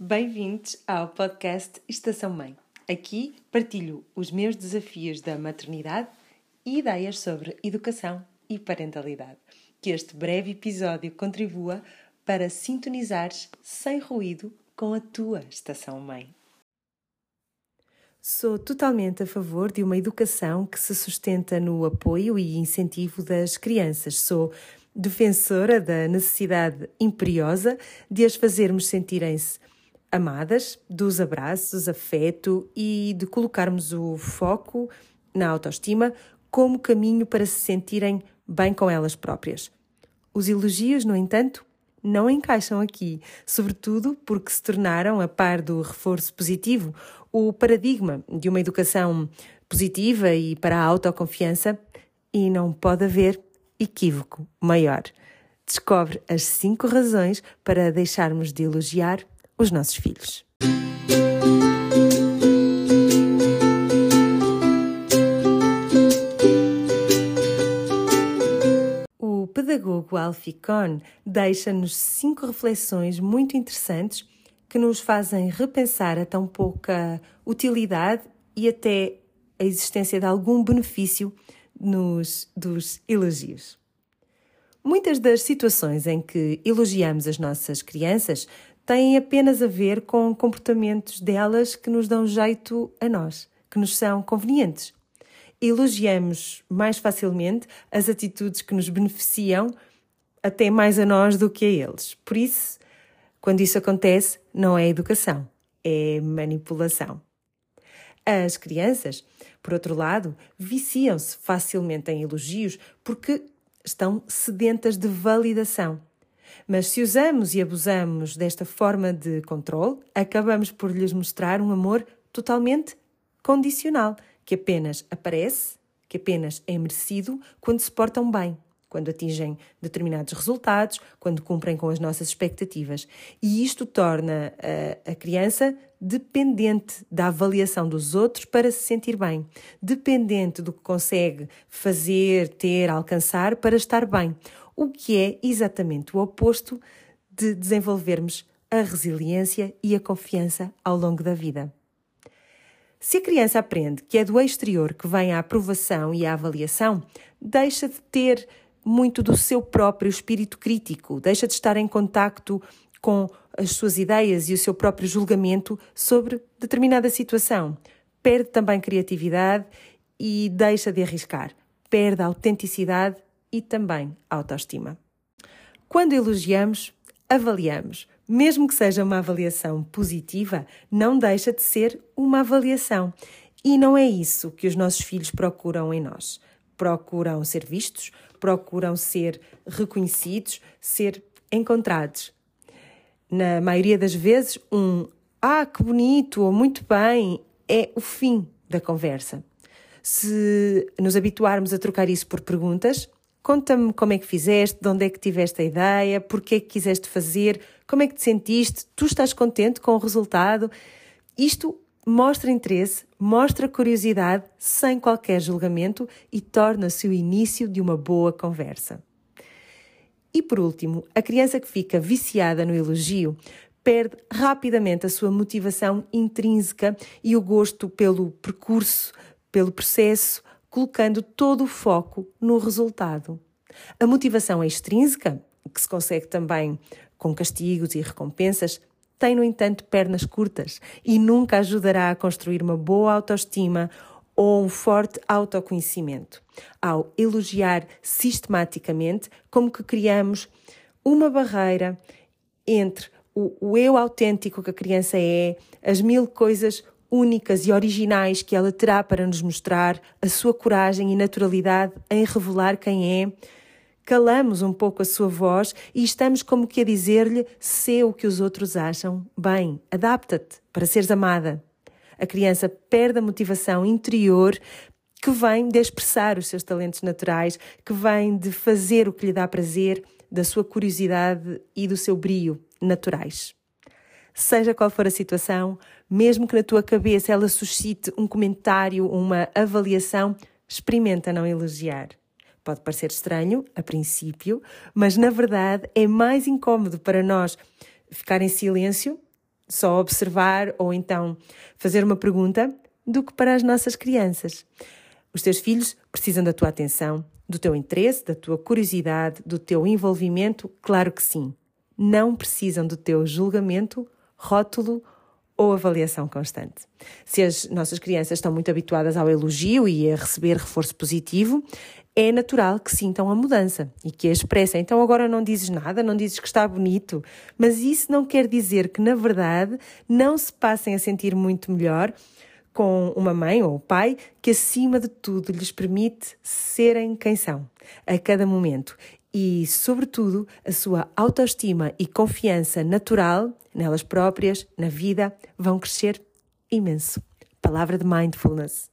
Bem-vindos ao podcast Estação Mãe. Aqui partilho os meus desafios da maternidade e ideias sobre educação e parentalidade. Que este breve episódio contribua para sintonizares sem ruído com a tua estação mãe. Sou totalmente a favor de uma educação que se sustenta no apoio e incentivo das crianças. Sou defensora da necessidade imperiosa de as fazermos sentirem-se amadas, dos abraços, afeto e de colocarmos o foco na autoestima como caminho para se sentirem bem com elas próprias. Os elogios, no entanto, não encaixam aqui, sobretudo porque se tornaram, a par do reforço positivo, o paradigma de uma educação positiva e para a autoconfiança, e não pode haver equívoco maior. Descobre as cinco razões para deixarmos de elogiar os nossos filhos. O pedagogo Alfie Kohn deixa-nos cinco reflexões muito interessantes que nos fazem repensar a tão pouca utilidade e até a existência de algum benefício nos, dos elogios. Muitas das situações em que elogiamos as nossas crianças têm apenas a ver com comportamentos delas que nos dão jeito a nós, que nos são convenientes. Elogiamos mais facilmente as atitudes que nos beneficiam até mais a nós do que a eles. Por isso, quando isso acontece, não é educação, é manipulação. As crianças, por outro lado, viciam-se facilmente em elogios porque estão sedentas de validação. Mas se usamos e abusamos desta forma de controle, acabamos por lhes mostrar um amor totalmente condicional, que apenas aparece, que apenas é merecido quando se portam bem, quando atingem determinados resultados, quando cumprem com as nossas expectativas. E isto torna a, a criança dependente da avaliação dos outros para se sentir bem, dependente do que consegue fazer, ter, alcançar para estar bem o que é exatamente o oposto de desenvolvermos a resiliência e a confiança ao longo da vida. Se a criança aprende que é do exterior que vem a aprovação e a avaliação, deixa de ter muito do seu próprio espírito crítico, deixa de estar em contacto com as suas ideias e o seu próprio julgamento sobre determinada situação. Perde também criatividade e deixa de arriscar. Perde a autenticidade e também autoestima. Quando elogiamos, avaliamos. Mesmo que seja uma avaliação positiva, não deixa de ser uma avaliação. E não é isso que os nossos filhos procuram em nós. Procuram ser vistos, procuram ser reconhecidos, ser encontrados. Na maioria das vezes, um ah, que bonito ou muito bem é o fim da conversa. Se nos habituarmos a trocar isso por perguntas, Conta-me como é que fizeste, de onde é que tiveste a ideia, porque é que quiseste fazer, como é que te sentiste, tu estás contente com o resultado. Isto mostra interesse, mostra curiosidade, sem qualquer julgamento e torna-se o início de uma boa conversa. E por último, a criança que fica viciada no elogio perde rapidamente a sua motivação intrínseca e o gosto pelo percurso, pelo processo, colocando todo o foco no resultado. A motivação extrínseca, que se consegue também com castigos e recompensas, tem, no entanto, pernas curtas e nunca ajudará a construir uma boa autoestima ou um forte autoconhecimento. Ao elogiar sistematicamente, como que criamos uma barreira entre o, o eu autêntico que a criança é, as mil coisas únicas e originais que ela terá para nos mostrar, a sua coragem e naturalidade em revelar quem é. Calamos um pouco a sua voz e estamos como que a dizer-lhe: sê o que os outros acham. Bem, adapta-te para seres amada. A criança perde a motivação interior que vem de expressar os seus talentos naturais, que vem de fazer o que lhe dá prazer, da sua curiosidade e do seu brio naturais. Seja qual for a situação, mesmo que na tua cabeça ela suscite um comentário, uma avaliação, experimenta não elogiar. Pode parecer estranho, a princípio, mas na verdade é mais incômodo para nós ficar em silêncio só observar ou então fazer uma pergunta do que para as nossas crianças. Os teus filhos precisam da tua atenção, do teu interesse, da tua curiosidade, do teu envolvimento, claro que sim. Não precisam do teu julgamento, rótulo ou avaliação constante. Se as nossas crianças estão muito habituadas ao elogio e a receber reforço positivo, é natural que sintam a mudança e que a expressem. Então agora não dizes nada, não dizes que está bonito, mas isso não quer dizer que, na verdade, não se passem a sentir muito melhor com uma mãe ou pai que, acima de tudo, lhes permite serem quem são, a cada momento. E, sobretudo, a sua autoestima e confiança natural nelas próprias, na vida, vão crescer imenso. Palavra de mindfulness.